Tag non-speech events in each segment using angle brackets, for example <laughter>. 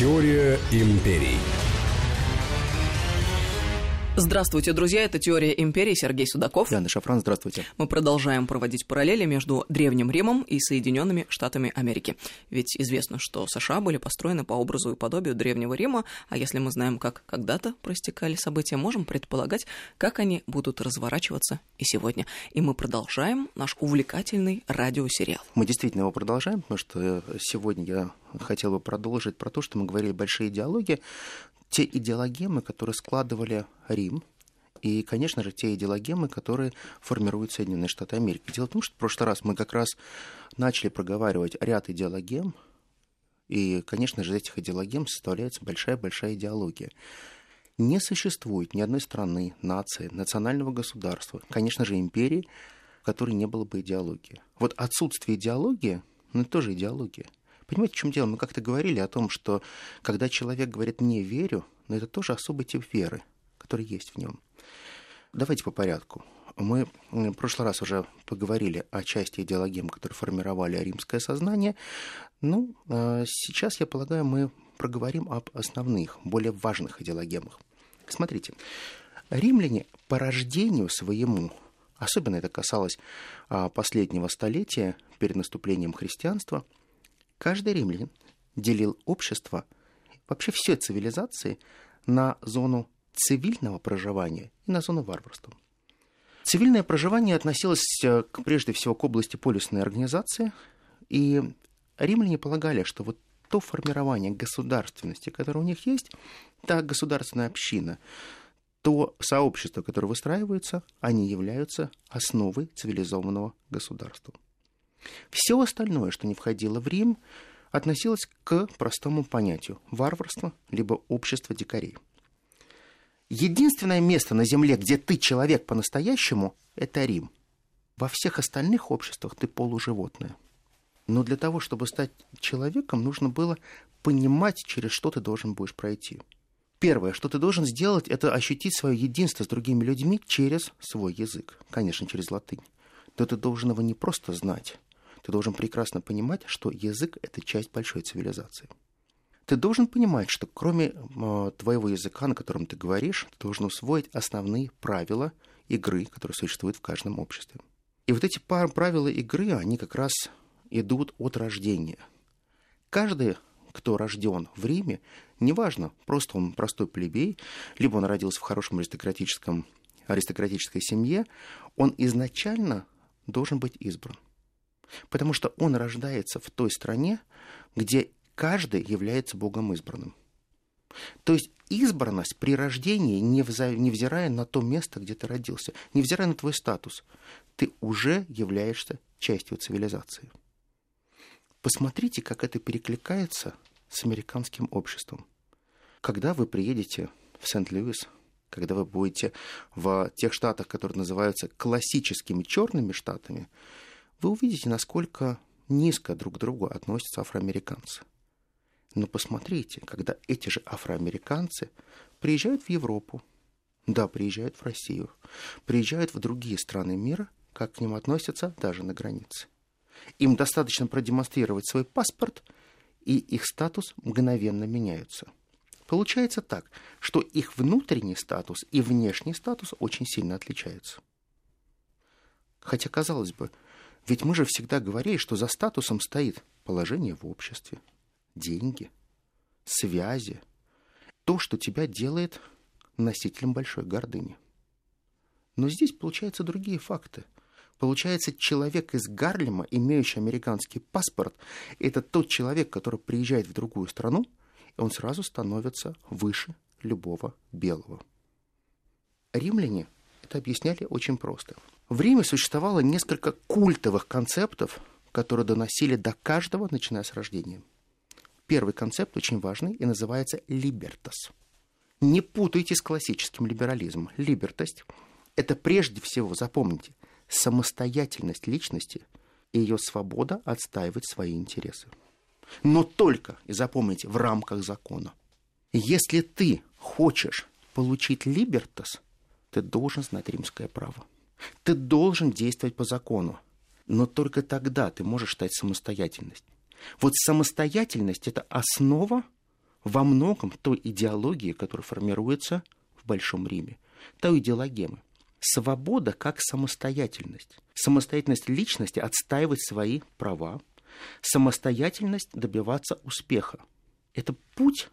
Теория империй. Здравствуйте, друзья. Это «Теория империи». Сергей Судаков. Яна Шафран, здравствуйте. Мы продолжаем проводить параллели между Древним Римом и Соединенными Штатами Америки. Ведь известно, что США были построены по образу и подобию Древнего Рима, а если мы знаем, как когда-то проистекали события, можем предполагать, как они будут разворачиваться и сегодня. И мы продолжаем наш увлекательный радиосериал. Мы действительно его продолжаем, потому что сегодня я хотел бы продолжить про то, что мы говорили большие идеологии, те идеологемы, которые складывали Рим, и, конечно же, те идеологемы, которые формируют Соединенные Штаты Америки. Дело в том, что в прошлый раз мы как раз начали проговаривать ряд идеологем, и, конечно же, из этих идеологем составляется большая-большая идеология. Не существует ни одной страны, нации, национального государства, конечно же, империи, в которой не было бы идеологии. Вот отсутствие идеологии, ну, это тоже идеология – Понимаете, в чем дело? Мы как-то говорили о том, что когда человек говорит «не верю», но это тоже особый тип веры, который есть в нем. Давайте по порядку. Мы в прошлый раз уже поговорили о части идеологем, которые формировали римское сознание. Ну, а сейчас, я полагаю, мы проговорим об основных, более важных идеологемах. Смотрите, римляне по рождению своему, особенно это касалось а, последнего столетия перед наступлением христианства – Каждый римлянин делил общество, вообще все цивилизации, на зону цивильного проживания и на зону варварства. Цивильное проживание относилось э, к, прежде всего к области полюсной организации, и римляне полагали, что вот то формирование государственности, которое у них есть, та государственная община, то сообщество, которое выстраивается, они являются основой цивилизованного государства. Все остальное, что не входило в Рим, относилось к простому понятию – варварство, либо общество дикарей. Единственное место на Земле, где ты человек по-настоящему – это Рим. Во всех остальных обществах ты полуживотное. Но для того, чтобы стать человеком, нужно было понимать, через что ты должен будешь пройти. Первое, что ты должен сделать, это ощутить свое единство с другими людьми через свой язык. Конечно, через латынь. Но ты должен его не просто знать, ты должен прекрасно понимать, что язык — это часть большой цивилизации. Ты должен понимать, что кроме твоего языка, на котором ты говоришь, ты должен усвоить основные правила игры, которые существуют в каждом обществе. И вот эти правила игры, они как раз идут от рождения. Каждый, кто рожден в Риме, неважно, просто он простой плебей, либо он родился в хорошем аристократическом, аристократической семье, он изначально должен быть избран. Потому что он рождается в той стране, где каждый является Богом избранным. То есть избранность при рождении, невзирая на то место, где ты родился, невзирая на твой статус, ты уже являешься частью цивилизации. Посмотрите, как это перекликается с американским обществом. Когда вы приедете в Сент-Луис, когда вы будете в тех штатах, которые называются классическими черными штатами, вы увидите, насколько низко друг к другу относятся афроамериканцы. Но посмотрите, когда эти же афроамериканцы приезжают в Европу, да, приезжают в Россию, приезжают в другие страны мира, как к ним относятся даже на границе. Им достаточно продемонстрировать свой паспорт, и их статус мгновенно меняется. Получается так, что их внутренний статус и внешний статус очень сильно отличаются. Хотя, казалось бы, ведь мы же всегда говорили, что за статусом стоит положение в обществе, деньги, связи, то, что тебя делает носителем большой гордыни. Но здесь получаются другие факты. Получается, человек из Гарлема, имеющий американский паспорт, это тот человек, который приезжает в другую страну, и он сразу становится выше любого белого. Римляне это объясняли очень просто – в Риме существовало несколько культовых концептов, которые доносили до каждого, начиная с рождения. Первый концепт очень важный и называется «либертас». Не путайте с классическим либерализмом. Либертость – это прежде всего, запомните, самостоятельность личности и ее свобода отстаивать свои интересы. Но только, и запомните, в рамках закона. Если ты хочешь получить либертас, ты должен знать римское право. Ты должен действовать по закону. Но только тогда ты можешь стать самостоятельность. Вот самостоятельность – это основа во многом той идеологии, которая формируется в Большом Риме, той идеологемы. Свобода как самостоятельность. Самостоятельность личности отстаивать свои права, самостоятельность добиваться успеха. Это путь,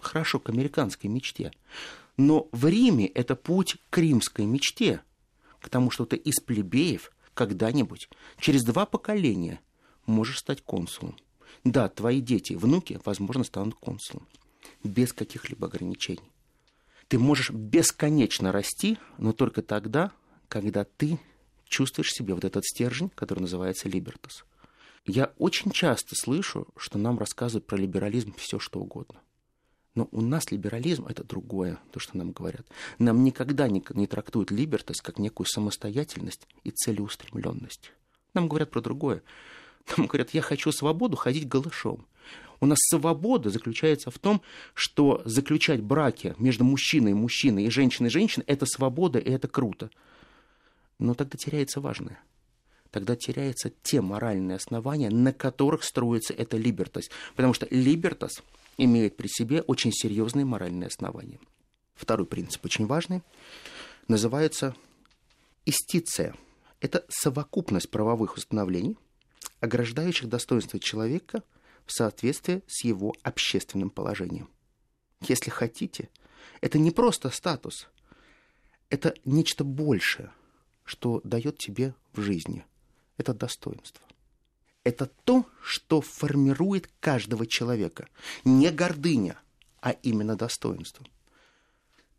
хорошо, к американской мечте. Но в Риме это путь к римской мечте, к тому, что ты из плебеев когда-нибудь, через два поколения, можешь стать консулом. Да, твои дети, внуки, возможно, станут консулом. Без каких-либо ограничений. Ты можешь бесконечно расти, но только тогда, когда ты чувствуешь себе вот этот стержень, который называется либертус. Я очень часто слышу, что нам рассказывают про либерализм все что угодно. Но у нас либерализм — это другое, то, что нам говорят. Нам никогда не, не трактуют либертас как некую самостоятельность и целеустремленность. Нам говорят про другое. Нам говорят, я хочу свободу ходить голышом. У нас свобода заключается в том, что заключать браки между мужчиной и мужчиной и женщиной и женщиной – это свобода, и это круто. Но тогда теряется важное. Тогда теряются те моральные основания, на которых строится эта либертас. Потому что либертас имеет при себе очень серьезные моральные основания. Второй принцип очень важный. Называется истиция. Это совокупность правовых установлений, ограждающих достоинство человека в соответствии с его общественным положением. Если хотите, это не просто статус, это нечто большее, что дает тебе в жизни. Это достоинство. Это то, что формирует каждого человека. Не гордыня, а именно достоинство.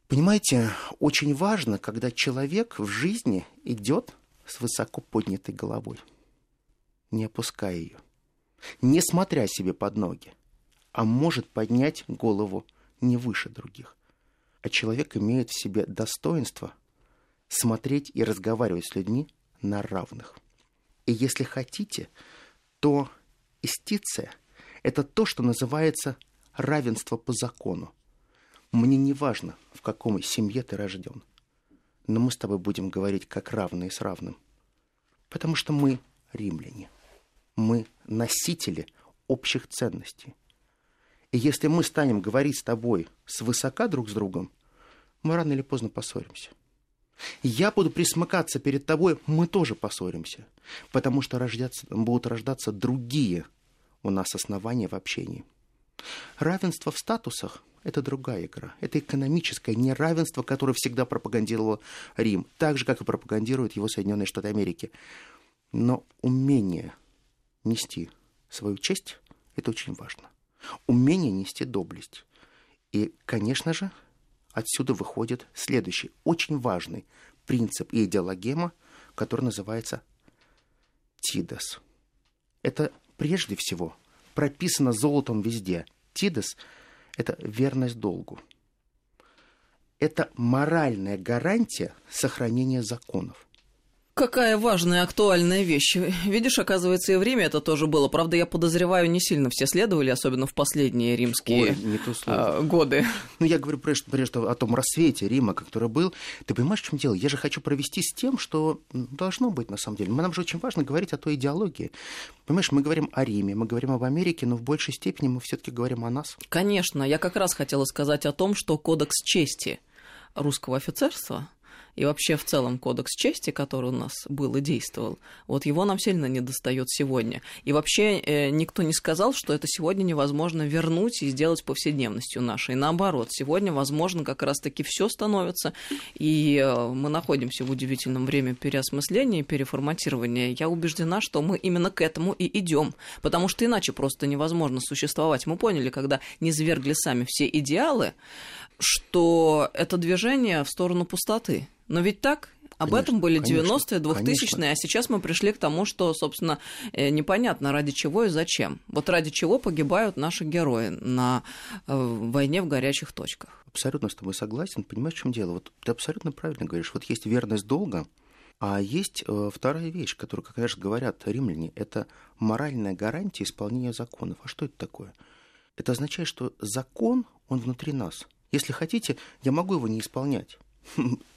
Понимаете, очень важно, когда человек в жизни идет с высоко поднятой головой – не опуская ее, не смотря себе под ноги, а может поднять голову не выше других. А человек имеет в себе достоинство смотреть и разговаривать с людьми на равных. И если хотите, то истиция – это то, что называется равенство по закону. Мне не важно, в каком семье ты рожден, но мы с тобой будем говорить как равные с равным, потому что мы римляне мы носители общих ценностей. И если мы станем говорить с тобой свысока друг с другом, мы рано или поздно поссоримся. Я буду присмыкаться перед тобой, мы тоже поссоримся, потому что рождаться, будут рождаться другие у нас основания в общении. Равенство в статусах – это другая игра. Это экономическое неравенство, которое всегда пропагандировал Рим, так же, как и пропагандируют его Соединенные Штаты Америки. Но умение – нести свою честь, это очень важно. Умение нести доблесть. И, конечно же, отсюда выходит следующий, очень важный принцип и идеологема, который называется Тидас. Это прежде всего прописано золотом везде. Тидас – это верность долгу. Это моральная гарантия сохранения законов. Какая важная, актуальная вещь. Видишь, оказывается, и время это тоже было. Правда, я подозреваю, не сильно все следовали, особенно в последние римские Ой, не то а, годы. Ну, я говорю прежде, прежде о том рассвете Рима, который был. Ты понимаешь, в чем дело? Я же хочу провести с тем, что должно быть на самом деле. Нам же очень важно говорить о той идеологии. Понимаешь, мы говорим о Риме, мы говорим об Америке, но в большей степени мы все-таки говорим о нас. Конечно, я как раз хотела сказать о том, что кодекс чести русского офицерства и вообще в целом кодекс чести, который у нас был и действовал, вот его нам сильно не достает сегодня. И вообще э, никто не сказал, что это сегодня невозможно вернуть и сделать повседневностью нашей. Наоборот, сегодня возможно как раз-таки все становится, и э, мы находимся в удивительном время переосмысления и переформатирования. Я убеждена, что мы именно к этому и идем, потому что иначе просто невозможно существовать. Мы поняли, когда не свергли сами все идеалы, что это движение в сторону пустоты. Но ведь так? Об конечно, этом были 90-е, 2000-е, а сейчас мы пришли к тому, что, собственно, э, непонятно ради чего и зачем. Вот ради чего погибают наши герои на э, войне в горячих точках. Абсолютно с тобой согласен. Понимаешь, в чем дело? Вот ты абсолютно правильно говоришь. Вот есть верность долга, а есть э, вторая вещь, которую, как конечно, говорят римляне, это моральная гарантия исполнения законов. А что это такое? Это означает, что закон, он внутри нас. Если хотите, я могу его не исполнять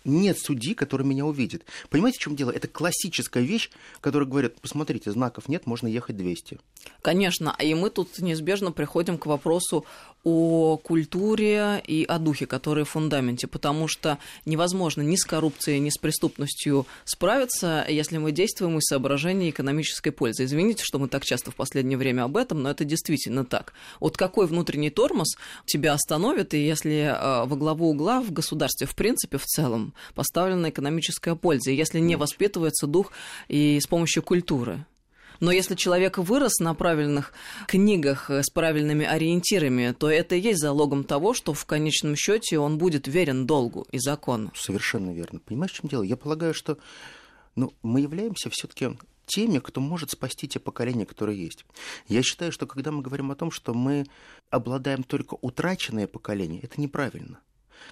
нет судьи, который меня увидит. Понимаете, в чем дело? Это классическая вещь, которая говорит, посмотрите, знаков нет, можно ехать 200. Конечно, и мы тут неизбежно приходим к вопросу о культуре и о духе, которые в фундаменте, потому что невозможно ни с коррупцией, ни с преступностью справиться, если мы действуем из соображений экономической пользы. Извините, что мы так часто в последнее время об этом, но это действительно так. Вот какой внутренний тормоз тебя остановит, и если э, во главу угла в государстве, в принципе, в целом, поставлена экономическая польза, если не воспитывается дух и с помощью культуры. Но если человек вырос на правильных книгах э, с правильными ориентирами, то это и есть залогом того, что в конечном счете он будет верен долгу и закону. Совершенно верно. Понимаешь, в чем дело? Я полагаю, что ну, мы являемся все-таки теми, кто может спасти те поколения, которые есть. Я считаю, что когда мы говорим о том, что мы обладаем только утраченное поколение, это неправильно.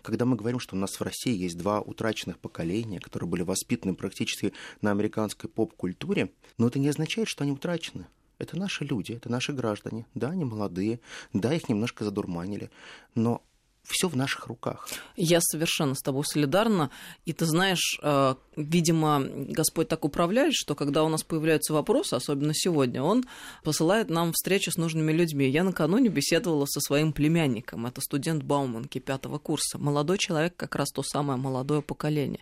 Когда мы говорим, что у нас в России есть два утраченных поколения, которые были воспитаны практически на американской поп-культуре, но это не означает, что они утрачены. Это наши люди, это наши граждане. Да, они молодые, да, их немножко задурманили, но все в наших руках. Я совершенно с тобой солидарна. И ты знаешь, э, видимо, Господь так управляет, что когда у нас появляются вопросы, особенно сегодня, Он посылает нам встречи с нужными людьми. Я накануне беседовала со своим племянником. Это студент Бауманки пятого курса. Молодой человек, как раз то самое молодое поколение.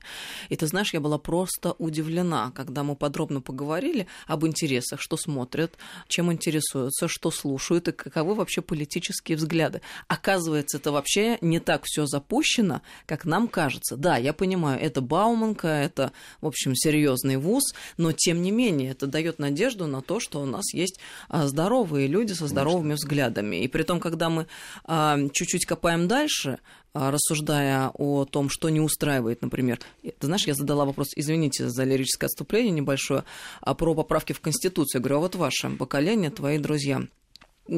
И ты знаешь, я была просто удивлена, когда мы подробно поговорили об интересах, что смотрят, чем интересуются, что слушают и каковы вообще политические взгляды. Оказывается, это вообще не так все запущено, как нам кажется. Да, я понимаю, это Бауманка, это, в общем, серьезный вуз, но тем не менее это дает надежду на то, что у нас есть а, здоровые люди со здоровыми взглядами. И при том, когда мы а, чуть-чуть копаем дальше, а, рассуждая о том, что не устраивает, например. Ты знаешь, я задала вопрос, извините за лирическое отступление небольшое, про поправки в Конституцию. Я говорю, а вот ваше поколение, твои друзья –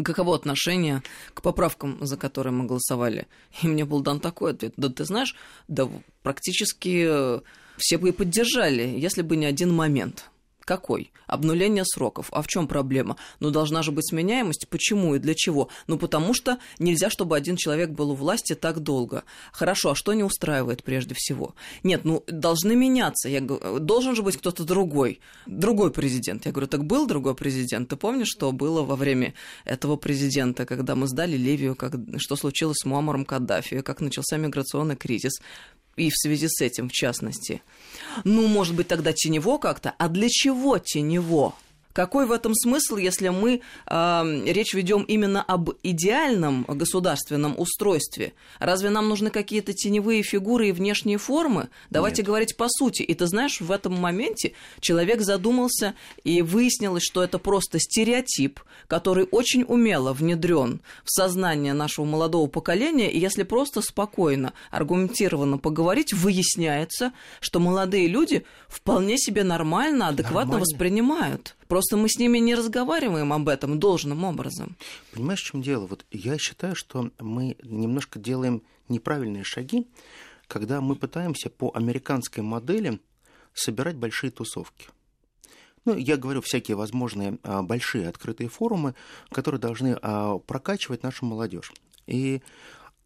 каково отношение к поправкам, за которые мы голосовали. И мне был дан такой ответ. Да ты знаешь, да практически э, все бы и поддержали, если бы не один момент – какой? Обнуление сроков. А в чем проблема? Ну, должна же быть сменяемость. Почему и для чего? Ну, потому что нельзя, чтобы один человек был у власти так долго. Хорошо, а что не устраивает прежде всего? Нет, ну, должны меняться. Я говорю, должен же быть кто-то другой. Другой президент. Я говорю, так был другой президент. Ты помнишь, что было во время этого президента, когда мы сдали Ливию, как, что случилось с Муаммаром Каддафи, как начался миграционный кризис? И в связи с этим в частности. Ну, может быть, тогда тенево как-то. А для чего тенево? Какой в этом смысл, если мы э, речь ведем именно об идеальном государственном устройстве? Разве нам нужны какие-то теневые фигуры и внешние формы? Давайте Нет. говорить по сути. И ты знаешь, в этом моменте человек задумался, и выяснилось, что это просто стереотип, который очень умело внедрен в сознание нашего молодого поколения. И если просто спокойно, аргументированно поговорить, выясняется, что молодые люди вполне себе нормально, адекватно Нормально. воспринимают. Просто мы с ними не разговариваем об этом должным образом. Понимаешь, в чем дело? Вот я считаю, что мы немножко делаем неправильные шаги, когда мы пытаемся по американской модели собирать большие тусовки. Ну, я говорю всякие возможные а, большие открытые форумы, которые должны а, прокачивать нашу молодежь. И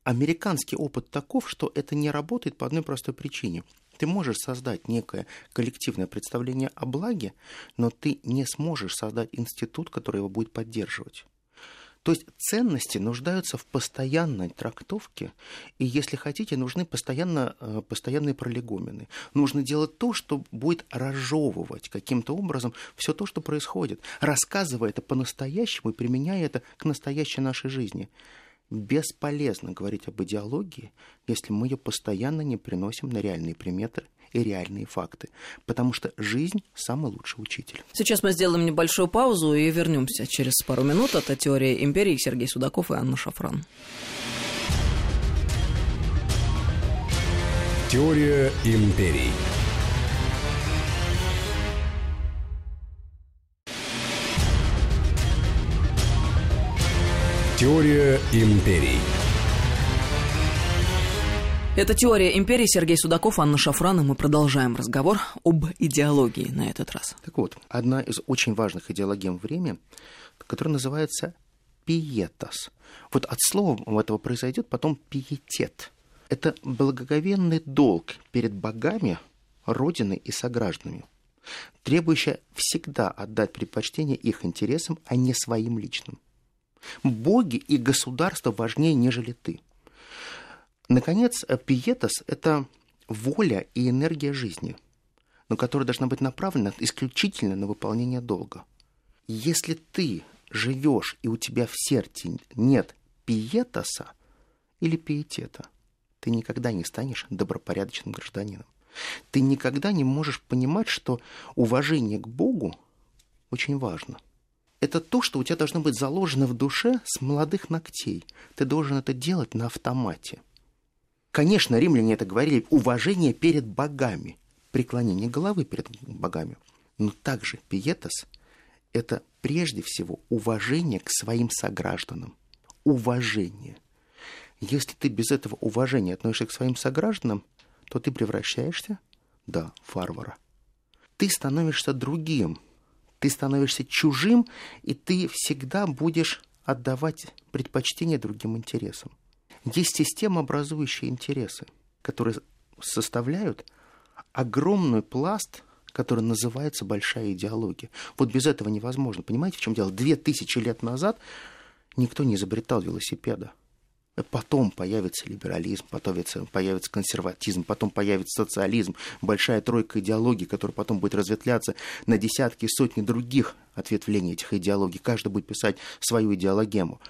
американский опыт таков, что это не работает по одной простой причине – ты можешь создать некое коллективное представление о благе, но ты не сможешь создать институт, который его будет поддерживать. То есть ценности нуждаются в постоянной трактовке, и, если хотите, нужны постоянно, э, постоянные пролегомены. Нужно делать то, что будет разжевывать каким-то образом все то, что происходит, рассказывая это по-настоящему и применяя это к настоящей нашей жизни бесполезно говорить об идеологии, если мы ее постоянно не приносим на реальные приметы и реальные факты, потому что жизнь – самый лучший учитель. Сейчас мы сделаем небольшую паузу и вернемся через пару минут. Это «Теория империи» Сергей Судаков и Анна Шафран. Теория империй. Теория империй. Это «Теория империи». Сергей Судаков, Анна Шафран, и мы продолжаем разговор об идеологии на этот раз. Так вот, одна из очень важных идеологем в Риме, которая называется пиетас. Вот от слова этого произойдет потом пиетет. Это благоговенный долг перед богами, родиной и согражданами, требующая всегда отдать предпочтение их интересам, а не своим личным. Боги и государство важнее, нежели ты. Наконец, пиетас – это воля и энергия жизни, но которая должна быть направлена исключительно на выполнение долга. Если ты живешь и у тебя в сердце нет пиетаса или пиетета, ты никогда не станешь добропорядочным гражданином. Ты никогда не можешь понимать, что уважение к Богу очень важно. Это то, что у тебя должно быть заложено в душе с молодых ногтей. Ты должен это делать на автомате. Конечно, римляне это говорили, уважение перед богами, преклонение головы перед богами. Но также пиетас – это прежде всего уважение к своим согражданам. Уважение. Если ты без этого уважения относишься к своим согражданам, то ты превращаешься, да, в варвара. Ты становишься другим, ты становишься чужим, и ты всегда будешь отдавать предпочтение другим интересам. Есть система, образующая интересы, которые составляют огромный пласт, который называется большая идеология. Вот без этого невозможно. Понимаете, в чем дело? Две тысячи лет назад никто не изобретал велосипеда. Потом появится либерализм, потом появится консерватизм, потом появится социализм, большая тройка идеологий, которая потом будет разветвляться на десятки и сотни других ответвлений этих идеологий. Каждый будет писать свою идеологему.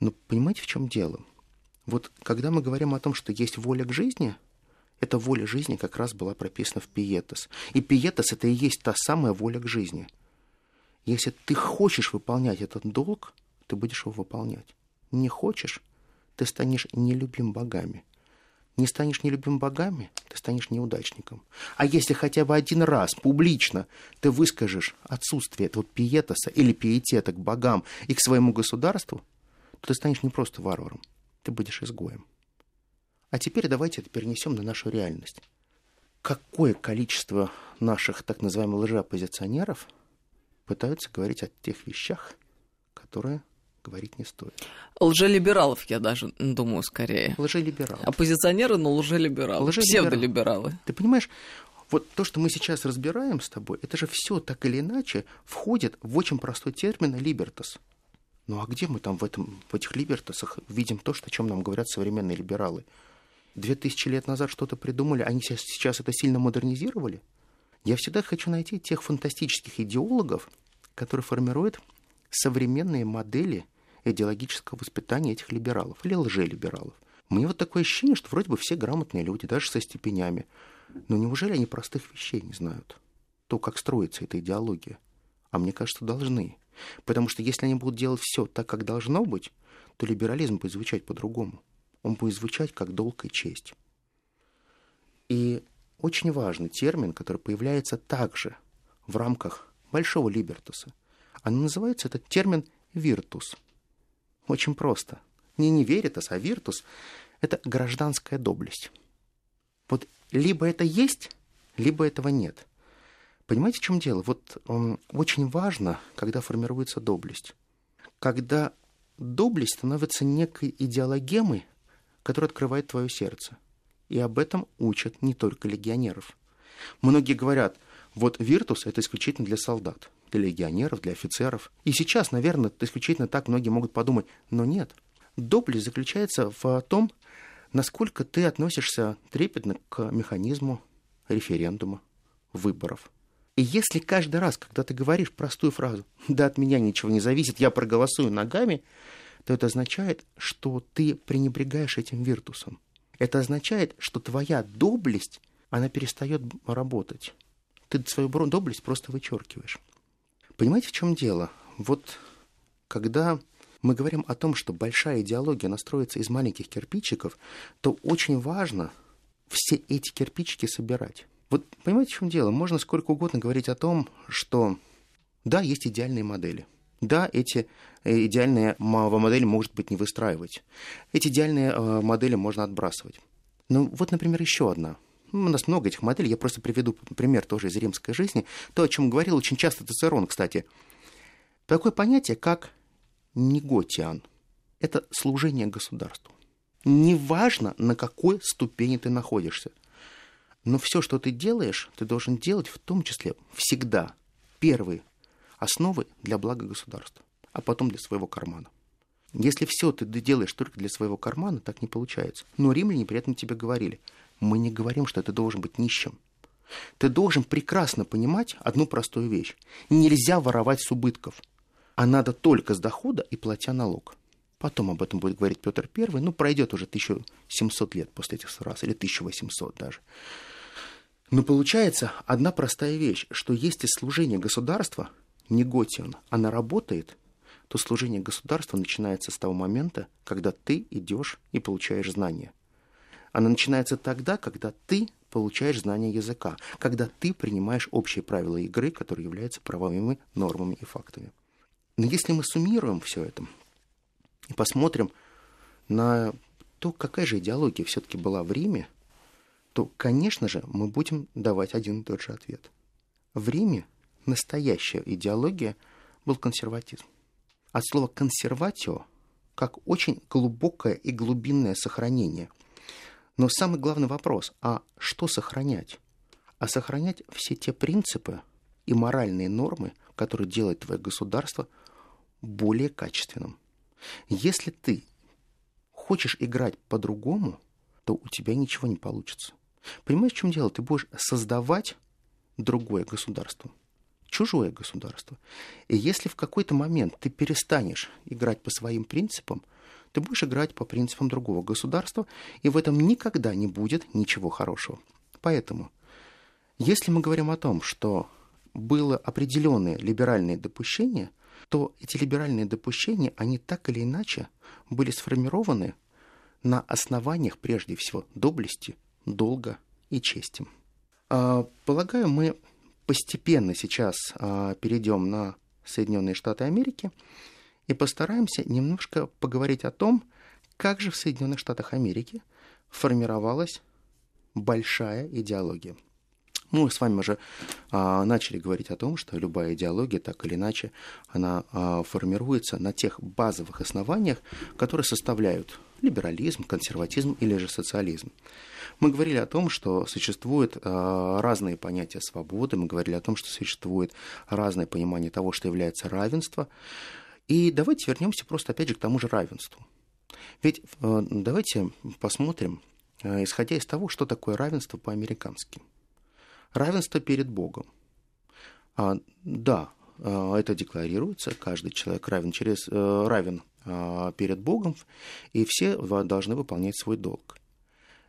Но понимаете, в чем дело? Вот когда мы говорим о том, что есть воля к жизни, эта воля жизни как раз была прописана в Пиетас. И Пиетас — это и есть та самая воля к жизни. Если ты хочешь выполнять этот долг, ты будешь его выполнять. Не хочешь, ты станешь нелюбим богами. Не станешь нелюбим богами, ты станешь неудачником. А если хотя бы один раз публично ты выскажешь отсутствие этого пиетоса или пиетета к богам и к своему государству, то ты станешь не просто варваром, ты будешь изгоем. А теперь давайте это перенесем на нашу реальность. Какое количество наших так называемых лжеоппозиционеров пытаются говорить о тех вещах, которые говорить не стоит. Лжелибералов, я даже думаю, скорее. Лжелибералов. Оппозиционеры, но лжелибералы. лжелибералы. Псевдолибералы. Ты понимаешь, вот то, что мы сейчас разбираем с тобой, это же все так или иначе входит в очень простой термин «либертас». Ну а где мы там в, этом, в этих либертасах видим то, что, о чем нам говорят современные либералы? Две тысячи лет назад что-то придумали, они сейчас, сейчас это сильно модернизировали? Я всегда хочу найти тех фантастических идеологов, которые формируют современные модели идеологического воспитания этих либералов или лжелибералов. Мне вот такое ощущение, что вроде бы все грамотные люди, даже со степенями. Но неужели они простых вещей не знают? То, как строится эта идеология. А мне кажется, должны. Потому что если они будут делать все так, как должно быть, то либерализм будет звучать по-другому. Он будет звучать как долг и честь. И очень важный термин, который появляется также в рамках большого либертуса. Оно называется, этот термин, виртус – очень просто. Не не веритас, а виртус – это гражданская доблесть. Вот либо это есть, либо этого нет. Понимаете, в чем дело? Вот um, очень важно, когда формируется доблесть. Когда доблесть становится некой идеологемой, которая открывает твое сердце. И об этом учат не только легионеров. Многие говорят, вот виртус – это исключительно для солдат для легионеров, для офицеров. И сейчас, наверное, исключительно так многие могут подумать, но нет. Доблесть заключается в том, насколько ты относишься трепетно к механизму референдума, выборов. И если каждый раз, когда ты говоришь простую фразу «да от меня ничего не зависит, я проголосую ногами», то это означает, что ты пренебрегаешь этим виртусом. Это означает, что твоя доблесть, она перестает работать. Ты свою доблесть просто вычеркиваешь. Понимаете, в чем дело? Вот когда мы говорим о том, что большая идеология настроится из маленьких кирпичиков, то очень важно все эти кирпичики собирать. Вот понимаете, в чем дело? Можно сколько угодно говорить о том, что да, есть идеальные модели. Да, эти э, идеальные модели, может быть, не выстраивать. Эти идеальные э, модели можно отбрасывать. Ну, вот, например, еще одна – у нас много этих моделей, я просто приведу пример тоже из римской жизни. То, о чем говорил очень часто Цицерон, кстати. Такое понятие, как неготиан. Это служение государству. Неважно, на какой ступени ты находишься. Но все, что ты делаешь, ты должен делать в том числе всегда первые основы для блага государства. а потом для своего кармана. Если все ты делаешь только для своего кармана, так не получается. Но римляне при этом тебе говорили, мы не говорим, что ты должен быть нищим. Ты должен прекрасно понимать одну простую вещь. Нельзя воровать с убытков, а надо только с дохода и платя налог. Потом об этом будет говорить Петр I. Ну, пройдет уже 1700 лет после этих раз, или 1800 даже. Но получается одна простая вещь, что если служение государства, не готион, она работает, то служение государства начинается с того момента, когда ты идешь и получаешь знания. Она начинается тогда, когда ты получаешь знания языка, когда ты принимаешь общие правила игры, которые являются правовыми нормами и фактами. Но если мы суммируем все это и посмотрим на то, какая же идеология все-таки была в Риме, то, конечно же, мы будем давать один и тот же ответ. В Риме настоящая идеология был консерватизм. От слова «консерватио» как очень глубокое и глубинное сохранение. Но самый главный вопрос, а что сохранять? А сохранять все те принципы и моральные нормы, которые делают твое государство более качественным. Если ты хочешь играть по-другому, то у тебя ничего не получится. Понимаешь, в чем дело? Ты будешь создавать другое государство, чужое государство. И если в какой-то момент ты перестанешь играть по своим принципам, ты будешь играть по принципам другого государства, и в этом никогда не будет ничего хорошего. Поэтому, если мы говорим о том, что было определенное либеральное допущение, то эти либеральные допущения, они так или иначе были сформированы на основаниях, прежде всего, доблести, долга и чести. А, полагаю, мы постепенно сейчас а, перейдем на Соединенные Штаты Америки и постараемся немножко поговорить о том, как же в Соединенных Штатах Америки формировалась большая идеология. Мы с вами уже а, начали говорить о том, что любая идеология, так или иначе, она а, формируется на тех базовых основаниях, которые составляют либерализм, консерватизм или же социализм. Мы говорили о том, что существуют э, разные понятия свободы, мы говорили о том, что существует разное понимание того, что является равенство. И давайте вернемся просто опять же к тому же равенству. Ведь э, давайте посмотрим, э, исходя из того, что такое равенство по-американски. Равенство перед Богом. А, да, это декларируется, каждый человек равен, через, равен перед Богом, и все должны выполнять свой долг.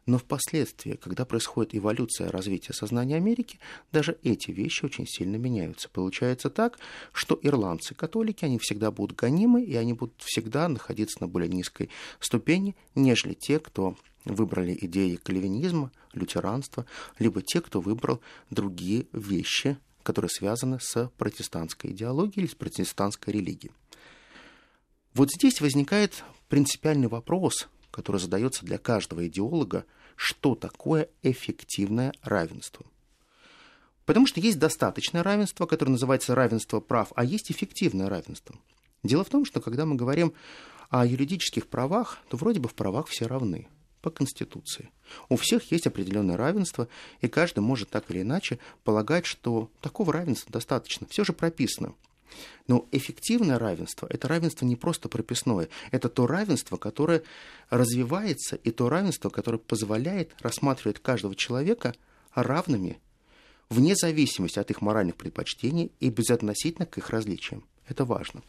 Но впоследствии, когда происходит эволюция развития сознания Америки, даже эти вещи очень сильно меняются. Получается так, что ирландцы, католики, они всегда будут гонимы, и они будут всегда находиться на более низкой ступени, нежели те, кто выбрали идеи кальвинизма, лютеранства, либо те, кто выбрал другие вещи, которые связаны с протестантской идеологией или с протестантской религией. Вот здесь возникает принципиальный вопрос, который задается для каждого идеолога, что такое эффективное равенство. Потому что есть достаточное равенство, которое называется равенство прав, а есть эффективное равенство. Дело в том, что когда мы говорим о юридических правах, то вроде бы в правах все равны по Конституции. У всех есть определенное равенство, и каждый может так или иначе полагать, что такого равенства достаточно. Все же прописано. Но эффективное равенство – это равенство не просто прописное, это то равенство, которое развивается, и то равенство, которое позволяет рассматривать каждого человека равными, вне зависимости от их моральных предпочтений и безотносительно к их различиям. Это важно.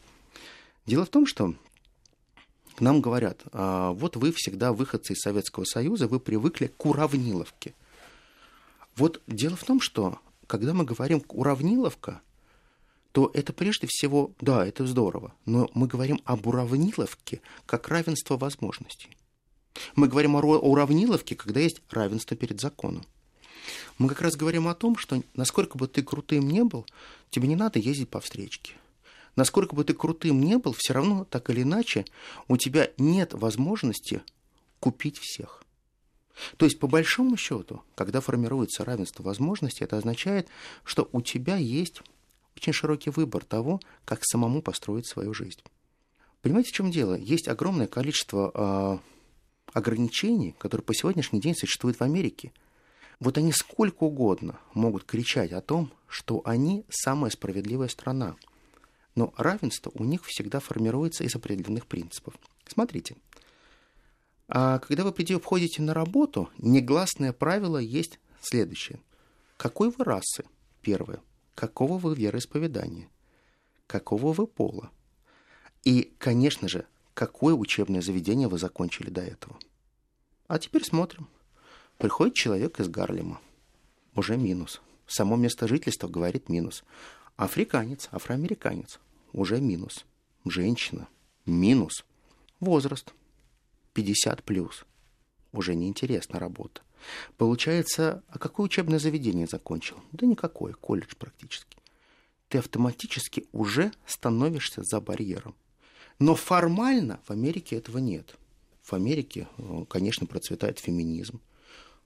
Дело в том, что нам говорят, а, вот вы всегда выходцы из Советского Союза, вы привыкли к уравниловке. Вот дело в том, что когда мы говорим «уравниловка», то это прежде всего, да, это здорово, но мы говорим об уравниловке как равенство возможностей. Мы говорим о уравниловке, когда есть равенство перед законом. Мы как раз говорим о том, что насколько бы ты крутым не был, тебе не надо ездить по встречке. Насколько бы ты крутым не был, все равно так или иначе у тебя нет возможности купить всех. То есть, по большому счету, когда формируется равенство возможностей, это означает, что у тебя есть очень широкий выбор того, как самому построить свою жизнь. Понимаете, в чем дело? Есть огромное количество э, ограничений, которые по сегодняшний день существуют в Америке. Вот они сколько угодно могут кричать о том, что они самая справедливая страна. Но равенство у них всегда формируется из определенных принципов. Смотрите, а когда вы входите на работу, негласное правило есть следующее. Какой вы расы? Первое. Какого вы вероисповедания? Какого вы пола? И, конечно же, какое учебное заведение вы закончили до этого? А теперь смотрим. Приходит человек из Гарлема. Уже минус. Само место жительства говорит минус. Африканец, афроамериканец. Уже минус. Женщина. Минус. Возраст. 50 плюс. Уже неинтересна работа. Получается, а какое учебное заведение закончил? Да никакое, колледж практически. Ты автоматически уже становишься за барьером. Но формально в Америке этого нет. В Америке, э, конечно, процветает феминизм.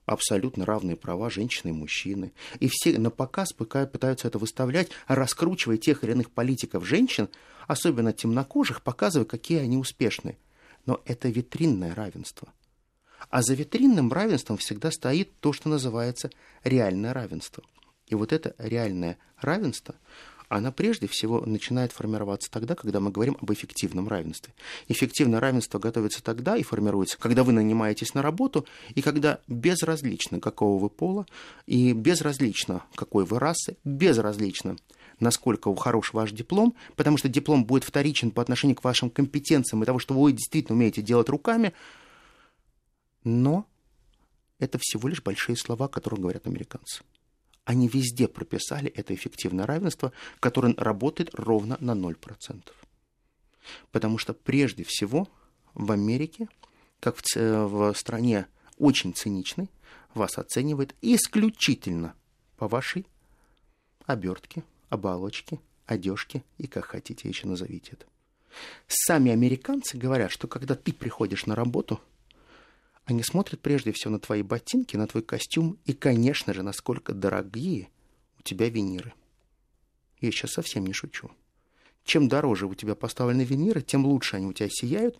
Абсолютно равные права женщины и мужчины. И все на показ пытаются это выставлять, раскручивая тех или иных политиков женщин, особенно темнокожих, показывая, какие они успешные. Но это витринное равенство. А за витринным равенством всегда стоит то, что называется реальное равенство. И вот это реальное равенство, она прежде всего начинает формироваться тогда, когда мы говорим об эффективном равенстве. Эффективное равенство готовится тогда и формируется, когда вы нанимаетесь на работу, и когда безразлично, какого вы пола, и безразлично, какой вы расы, безразлично, насколько хорош ваш диплом, потому что диплом будет вторичен по отношению к вашим компетенциям и того, что вы действительно умеете делать руками, но это всего лишь большие слова, которые говорят американцы. Они везде прописали это эффективное равенство, которое работает ровно на 0%. Потому что прежде всего в Америке, как в, в стране очень циничной, вас оценивает исключительно по вашей обертке, оболочке, одежке и как хотите еще назовите это. Сами американцы говорят, что когда ты приходишь на работу, они смотрят прежде всего на твои ботинки, на твой костюм и, конечно же, насколько дорогие у тебя виниры. Я сейчас совсем не шучу. Чем дороже у тебя поставлены виниры, тем лучше они у тебя сияют,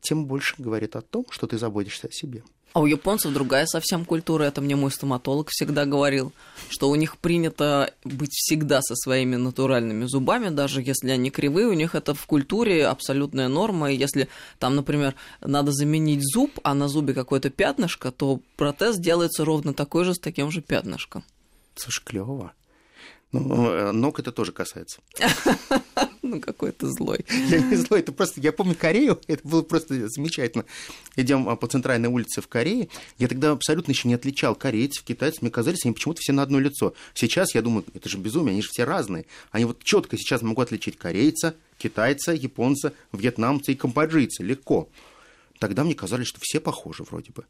тем больше говорит о том, что ты заботишься о себе. А у японцев другая совсем культура, это мне мой стоматолог всегда говорил, что у них принято быть всегда со своими натуральными зубами, даже если они кривые, у них это в культуре абсолютная норма, и если там, например, надо заменить зуб, а на зубе какое-то пятнышко, то протез делается ровно такой же с таким же пятнышком. Слушай, клево. Ну, э, ног это тоже касается. <laughs> Ну, какой то злой. <laughs> Я не злой, это просто... Я помню Корею, <laughs> это было просто замечательно. Идем а, по центральной улице в Корее. Я тогда абсолютно еще не отличал корейцев, китайцев. Мне казались, они почему-то все на одно лицо. Сейчас я думаю, это же безумие, они же все разные. Они вот четко сейчас могу отличить корейца, китайца, японца, вьетнамца и камбоджийца. Легко. Тогда мне казалось, что все похожи вроде бы.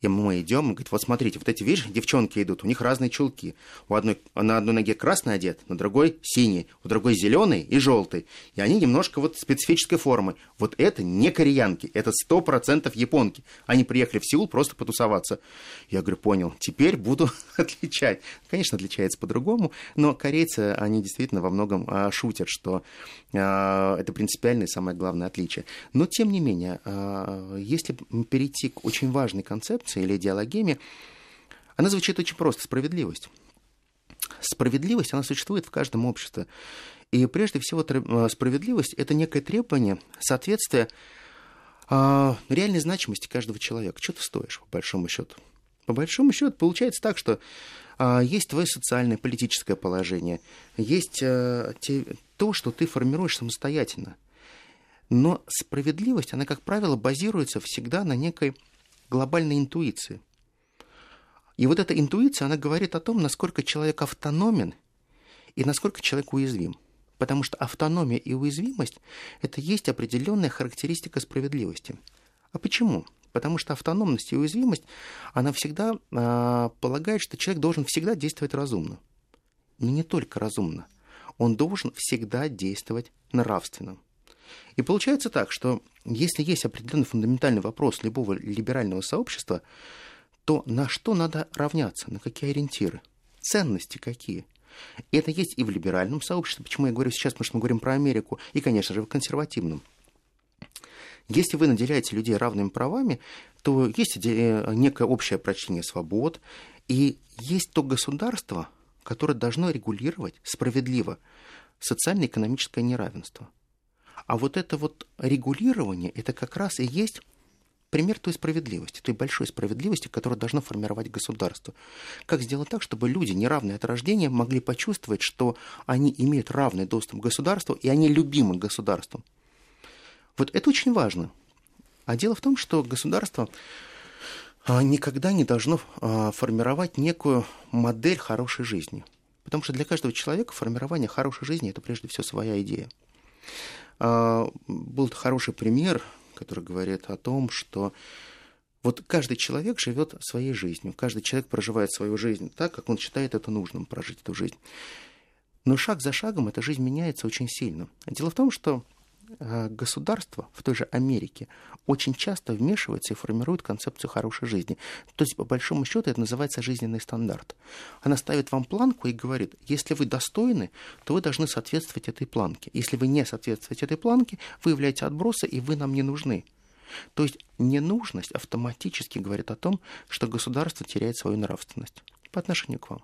И мы идем, он говорит, вот смотрите, вот эти, видишь, девчонки идут, у них разные чулки. У одной, на одной ноге красный одет, на другой синий, у другой зеленый и желтый. И они немножко вот специфической формы. Вот это не кореянки, это сто процентов японки. Они приехали в Сеул просто потусоваться. Я говорю, понял, теперь буду <laughs> отличать. Конечно, отличается по-другому, но корейцы, они действительно во многом а, шутят, что а, это принципиальное самое главное отличие. Но, тем не менее, а, если перейти к очень важной концепции, концепция или идеологеми, она звучит очень просто – справедливость. Справедливость, она существует в каждом обществе. И прежде всего э, справедливость – это некое требование соответствия э, реальной значимости каждого человека. Что ты стоишь, по большому счету? По большому счету получается так, что э, есть твое социальное, политическое положение, есть э, то, что ты формируешь самостоятельно. Но справедливость, она, как правило, базируется всегда на некой глобальной интуиции. И вот эта интуиция, она говорит о том, насколько человек автономен и насколько человек уязвим. Потому что автономия и уязвимость – это есть определенная характеристика справедливости. А почему? Потому что автономность и уязвимость, она всегда э, полагает, что человек должен всегда действовать разумно. Но не только разумно. Он должен всегда действовать нравственно. И получается так, что если есть определенный фундаментальный вопрос любого либерального сообщества, то на что надо равняться, на какие ориентиры, ценности какие. И это есть и в либеральном сообществе, почему я говорю сейчас, потому что мы говорим про Америку, и, конечно же, в консервативном. Если вы наделяете людей равными правами, то есть э, некое общее прочтение свобод, и есть то государство, которое должно регулировать справедливо социально-экономическое неравенство. А вот это вот регулирование, это как раз и есть пример той справедливости, той большой справедливости, которую должно формировать государство. Как сделать так, чтобы люди, неравные от рождения, могли почувствовать, что они имеют равный доступ к государству, и они любимы государством. Вот это очень важно. А дело в том, что государство а, никогда не должно а, формировать некую модель хорошей жизни. Потому что для каждого человека формирование хорошей жизни – это прежде всего своя идея. А, был хороший пример, который говорит о том, что вот каждый человек живет своей жизнью, каждый человек проживает свою жизнь так, как он считает это нужным прожить эту жизнь. Но шаг за шагом эта жизнь меняется очень сильно. Дело в том, что государство в той же Америке очень часто вмешивается и формирует концепцию хорошей жизни. То есть, по большому счету, это называется жизненный стандарт. Она ставит вам планку и говорит, если вы достойны, то вы должны соответствовать этой планке. Если вы не соответствуете этой планке, вы являетесь отбросы, и вы нам не нужны. То есть ненужность автоматически говорит о том, что государство теряет свою нравственность по отношению к вам.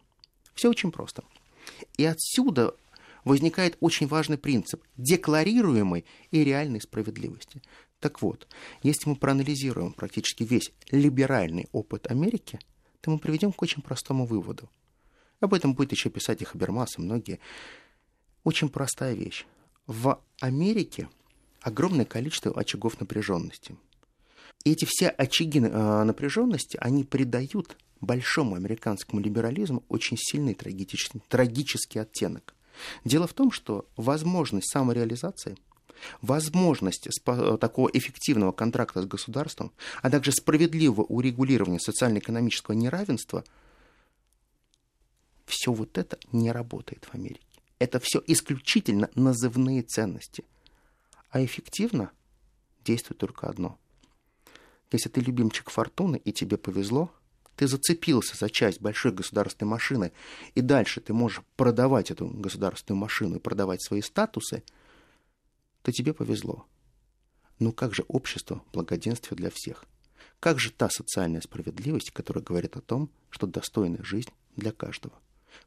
Все очень просто. И отсюда возникает очень важный принцип декларируемой и реальной справедливости. Так вот, если мы проанализируем практически весь либеральный опыт Америки, то мы приведем к очень простому выводу. Об этом будет еще писать и Хабермас, и многие. Очень простая вещь. В Америке огромное количество очагов напряженности. И эти все очаги э, напряженности, они придают большому американскому либерализму очень сильный трагический, трагический оттенок. Дело в том, что возможность самореализации, возможность такого эффективного контракта с государством, а также справедливого урегулирования социально-экономического неравенства, все вот это не работает в Америке. Это все исключительно назывные ценности. А эффективно действует только одно. Если ты любимчик фортуны и тебе повезло – ты зацепился за часть большой государственной машины, и дальше ты можешь продавать эту государственную машину и продавать свои статусы, то тебе повезло. Ну как же общество благоденствие для всех? Как же та социальная справедливость, которая говорит о том, что достойная жизнь для каждого?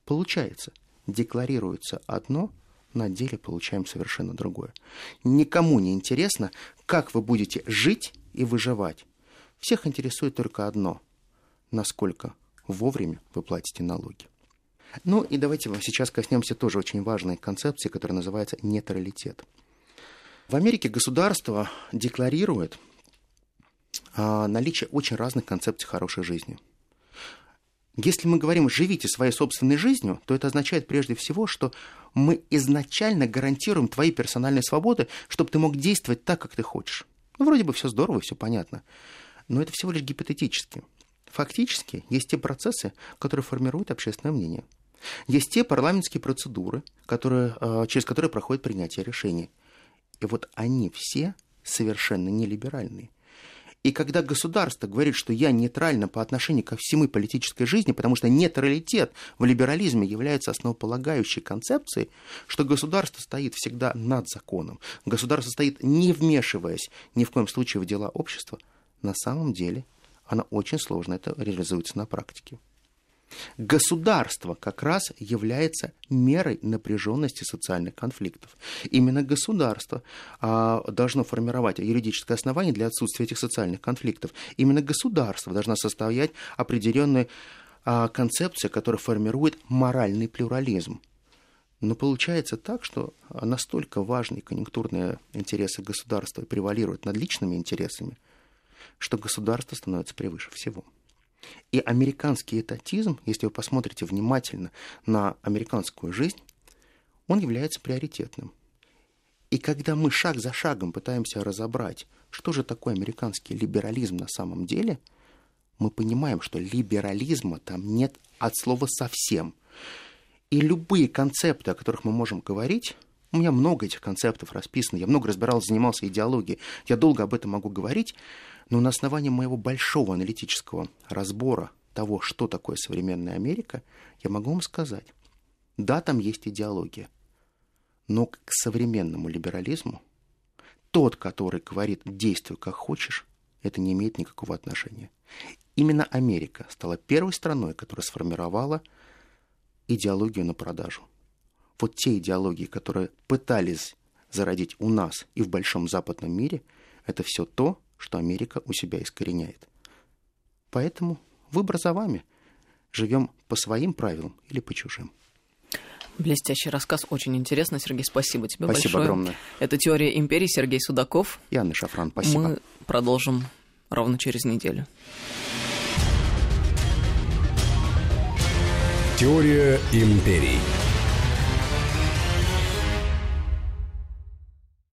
Получается, декларируется одно, на деле получаем совершенно другое. Никому не интересно, как вы будете жить и выживать. Всех интересует только одно насколько вовремя вы платите налоги. Ну и давайте сейчас коснемся тоже очень важной концепции, которая называется нейтралитет. В Америке государство декларирует а, наличие очень разных концепций хорошей жизни. Если мы говорим «живите своей собственной жизнью», то это означает прежде всего, что мы изначально гарантируем твои персональные свободы, чтобы ты мог действовать так, как ты хочешь. Ну, вроде бы все здорово, все понятно. Но это всего лишь гипотетически. Фактически есть те процессы, которые формируют общественное мнение. Есть те парламентские процедуры, которые, э, через которые проходит принятие решений. И вот они все совершенно нелиберальные. И когда государство говорит, что я нейтрально по отношению ко всему политической жизни, потому что нейтралитет в либерализме является основополагающей концепцией, что государство стоит всегда над законом, государство стоит не вмешиваясь ни в коем случае в дела общества, на самом деле она очень сложно это реализуется на практике. Государство как раз является мерой напряженности социальных конфликтов. Именно государство а, должно формировать юридическое основание для отсутствия этих социальных конфликтов. Именно государство должно составлять определенную а, концепцию, которая формирует моральный плюрализм. Но получается так, что настолько важные конъюнктурные интересы государства превалируют над личными интересами – что государство становится превыше всего. И американский этатизм, если вы посмотрите внимательно на американскую жизнь, он является приоритетным. И когда мы шаг за шагом пытаемся разобрать, что же такое американский либерализм на самом деле, мы понимаем, что либерализма там нет от слова совсем. И любые концепты, о которых мы можем говорить, у меня много этих концептов расписано, я много разбирался, занимался идеологией, я долго об этом могу говорить, но на основании моего большого аналитического разбора того, что такое современная Америка, я могу вам сказать, да, там есть идеология, но к современному либерализму тот, который говорит «действуй как хочешь», это не имеет никакого отношения. Именно Америка стала первой страной, которая сформировала идеологию на продажу. вот те идеологии, которые пытались зародить у нас и в большом западном мире, это все то, что Америка у себя искореняет. Поэтому выбор за вами. Живем по своим правилам или по чужим. Блестящий рассказ, очень интересно, Сергей, спасибо тебе спасибо большое. огромное. Это «Теория империи», Сергей Судаков. И Анна Шафран, спасибо. Мы продолжим ровно через неделю. Теория империй.